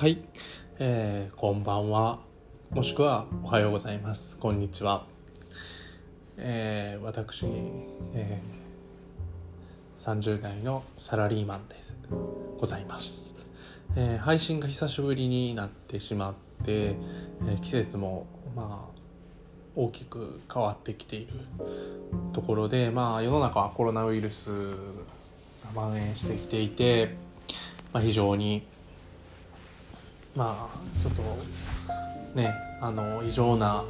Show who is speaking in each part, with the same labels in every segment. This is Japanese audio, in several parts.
Speaker 1: はい、えー、こんばんは。もしくはおはようございます。こんにちは、えー、私、えー、30代のサラリーマンでございます、えー、配信が久しぶりになってしまって、えー季節もまあ大きく変わってきているところでまあ世の中はコロナウイルスが蔓延してきていて、まあ、非常にまあちょっとねあの異常な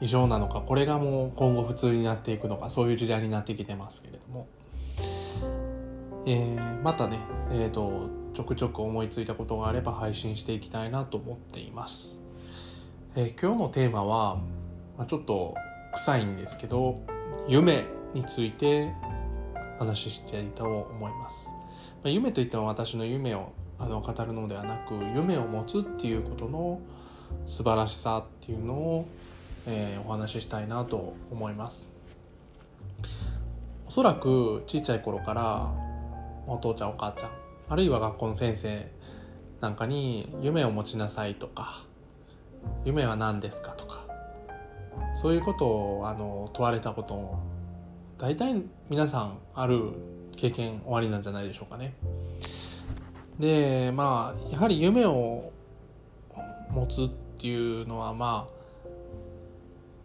Speaker 1: 異常なのかこれがもう今後普通になっていくのかそういう時代になってきてますけれども、えーまたね、えー、とちょくちょく思いついたことがあれば配信していきたいなと思っています、えー今日のテーマは、まあ、ちょっと臭いんですけど夢について話していたと思います、まあ、夢といっても私の夢をあの語るのではなく夢を持つっていうことの素晴らしさっていうのを、えーお話ししたいなと思いますおそらく小さい頃からお父ちゃんお母ちゃんあるいは学校の先生なんかに夢を持ちなさいとか夢は何ですかとかそういうことをあの問われたことも大体皆さんある経験終わりなんじゃないでしょうかね。でまあやはり夢を持つっていうのはまあ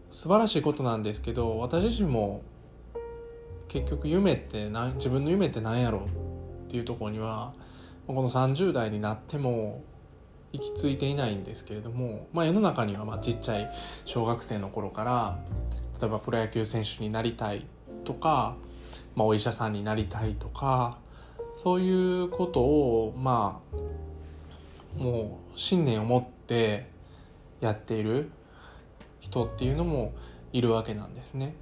Speaker 1: 素晴らしいことなんですけど私自身も結局夢って何自分の夢って何やろうっていうところにはこの30代になっても行き着いていないんですけれども、まあ、世の中にはまちっちゃい小学生の頃から例えばプロ野球選手になりたいとか、まあ、お医者さんになりたいとかそういうことをまあもう信念を持ってやっている人っていうのもいるわけなんですね。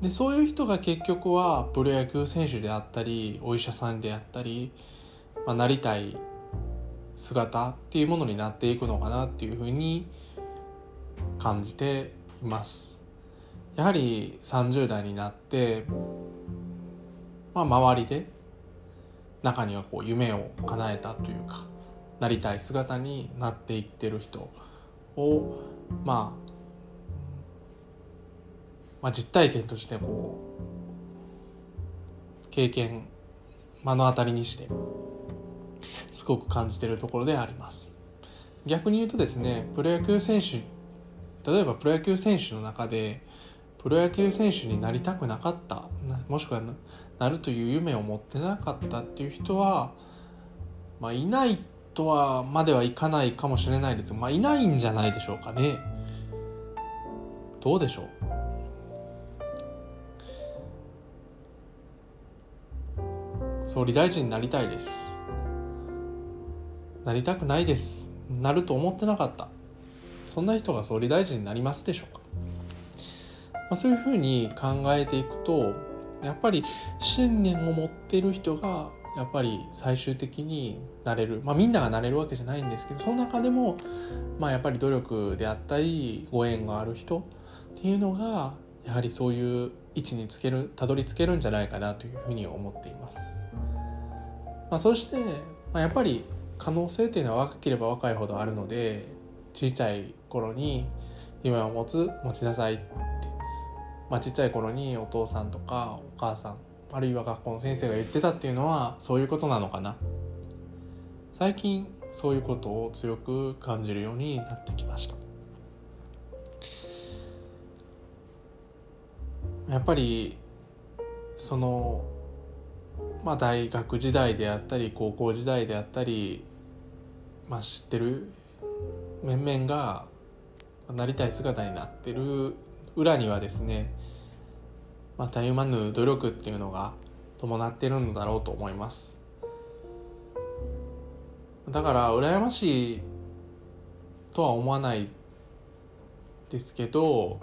Speaker 1: でそういう人が結局はプロ野球選手であったりお医者さんであったり、まあ、なりたい姿っていうものになっていくのかなっていうふうに感じています。やはり30代になって、まあ、周りで中にはこう夢を叶えたというかなりたい姿になっていってる人を、まあ、まあ実体験としてこう経験目の当たりにしてすごく感じているところであります。逆に言うとですねプロ野球選手例えばプロ野球選手の中でプロ野球選手になりたくなかったもしくはなるという夢を持ってなかったっていう人は、まあ、いないとはまではいかないかもしれないです、まあ、いないんじゃないでしょうかね。どうでしょう？総理大臣になりたいです。なりたくないです。なると思ってなかった。そんな人が総理大臣になりますでしょうか、まあ、そういうふうに考えていくとやっぱり信念を持ってる人がやっぱり最終的になれるまあみんながなれるわけじゃないんですけどその中でもまあやっぱり努力であったりご縁がある人っていうのがやはりそういう位置につけるたどり着けるんじゃないかなというふうに思っています。まあ、そして、まあ、やっぱり可能性っていうのは若ければ若いほどあるので小さい頃に夢を持つ持ちなさいって、まあ、ちっちゃい頃にお父さんとか母さんあるいは学校の先生が言ってたっていうのはそういうことなのかな。最近そういうことを強く感じるようになってきました。やっぱりそのまあ大学時代であったり高校時代であったり、まあ、知ってる面々がなりたい姿になってる裏にはですねまたゆまぬ努力っていうのが伴ってるのだろうと思います。だから羨ましいとは思わないですけど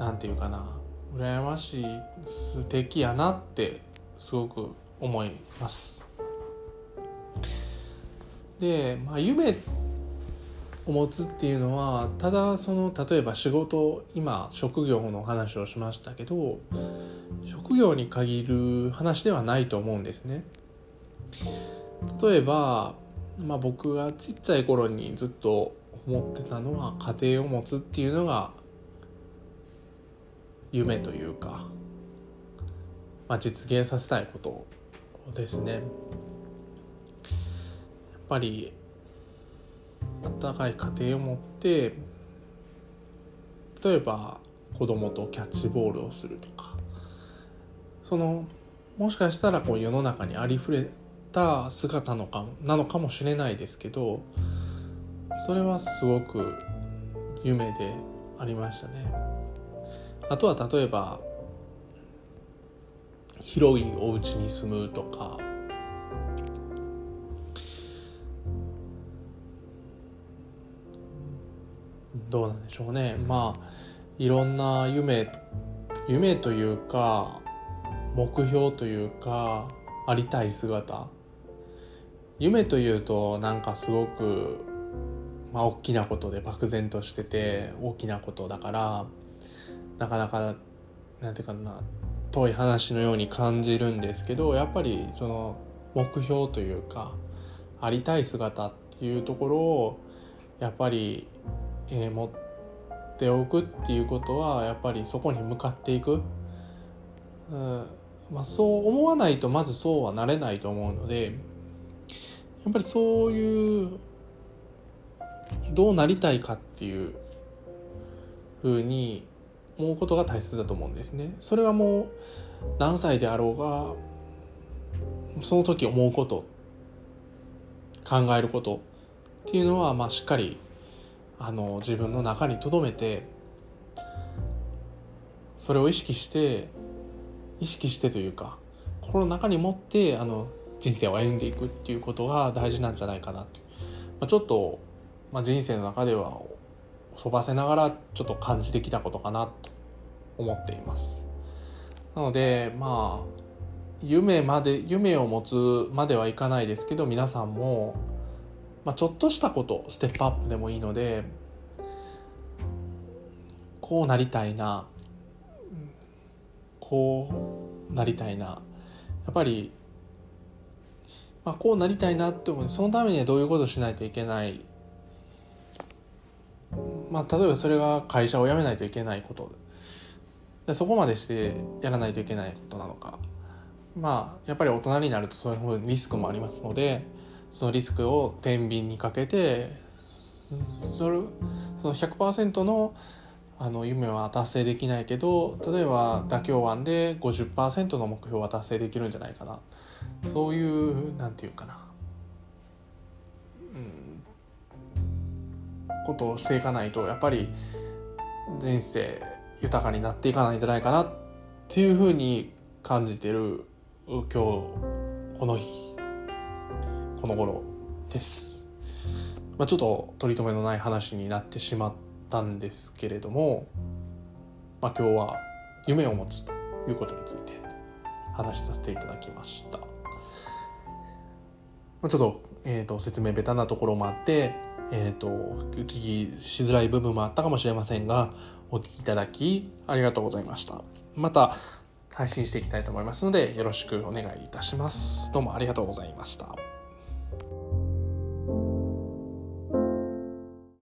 Speaker 1: なんていうかな。羨ましい素敵やなってすごく思います。で、まあ、夢を持つっていうのはただその例えば仕事今職業の話をしましたけど職業に限る話ではないと思うんですね例えば、まあ、僕がちっちゃい頃にずっと思ってたのは家庭を持つっていうのが夢というか、まあ、実現させたいことですね。やっぱり温かい家庭を持って例えば子供とキャッチボールをするとかそのもしかしたらこう世の中にありふれた姿のかなのかもしれないですけどそれはすごく夢でありましたね。あとは例えば広いお家に住むとかどうなんでしょうね。まあいろんな夢夢というか目標というかありたい姿。夢というとなんかすごくまあ大きなことで漠然としてて大きなことだからなかなかなんていうかな遠い話のように感じるんですけどやっぱりその目標というかありたい姿っていうところをやっぱり、えー、持っておくっていうことはやっぱりそこに向かっていく、うんまあ、そう思わないとまずそうはなれないと思うのでやっぱりそういうどうなりたいかっていうふうに思うことが大切だと思うんですね。それはもう何歳であろうがその時思うこと考えることっていうのはまあしっかりあの自分の中に留めてそれを意識して意識してというか心の中に持ってあの人生を歩んでいくっていうことが大事なんじゃないかなと、まあ、ちょっと、まあ、人生の中では飛ばせながらちょっと感じてきたことかなと思っています。なのでまあ夢まで夢を持つまではいかないですけど皆さんも、まあ、ちょっとしたことステップアップでもいいのでこうなりたいなこうなりたいな。やっぱりまあ、こうなりたいなって思う。そのためにはどういうことをしないといけない。まあ例えばそれが会社を辞めないといけないこと。でそこまでしてやらないといけないことなのか。まあやっぱり大人になるとそういうリスクもありますのでそのリスクを天秤にかけてそれその100%のあの夢は達成できないけど例えば妥協案で50%の目標は達成できるんじゃないかな。そういうなんていうかな、うん、ことをしていかないとやっぱり人生豊かになっていかないんじゃないかなっていうふうに感じてる今日この日。この頃です。まあ、ちょっと取り留めのない話になってしまったんですけれども、まあ、今日は夢を持つということについて話しさせていただきました。まちょっと,、えーと、説明ベタなところもあって、えーと、お聞きしづらい部分もあったかもしれませんがお聞きいただきありがとうございましたまた配信していきたいと思いますのでよろしくお願いいたしますどうもありがとうございました